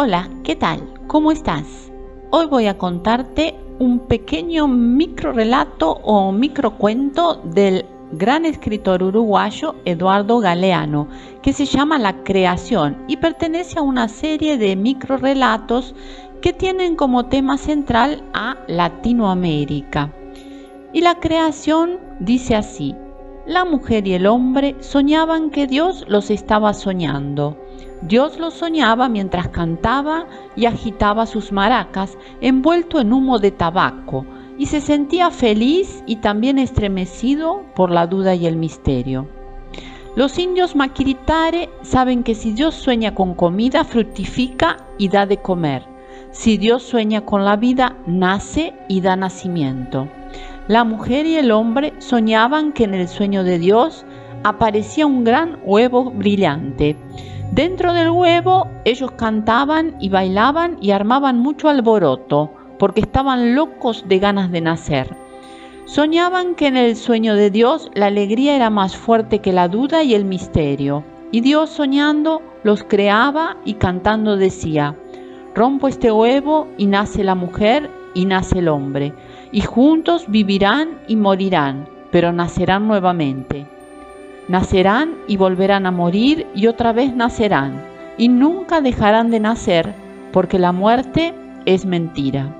Hola, ¿qué tal? ¿Cómo estás? Hoy voy a contarte un pequeño micro relato o microcuento del gran escritor uruguayo Eduardo Galeano, que se llama La creación y pertenece a una serie de micro relatos que tienen como tema central a Latinoamérica. Y la creación dice así, la mujer y el hombre soñaban que Dios los estaba soñando. Dios los soñaba mientras cantaba y agitaba sus maracas envuelto en humo de tabaco y se sentía feliz y también estremecido por la duda y el misterio. Los indios maquiritare saben que si Dios sueña con comida, fructifica y da de comer. Si Dios sueña con la vida, nace y da nacimiento. La mujer y el hombre soñaban que en el sueño de Dios aparecía un gran huevo brillante. Dentro del huevo ellos cantaban y bailaban y armaban mucho alboroto porque estaban locos de ganas de nacer. Soñaban que en el sueño de Dios la alegría era más fuerte que la duda y el misterio. Y Dios soñando los creaba y cantando decía, rompo este huevo y nace la mujer y nace el hombre y juntos vivirán y morirán, pero nacerán nuevamente. Nacerán y volverán a morir y otra vez nacerán, y nunca dejarán de nacer, porque la muerte es mentira.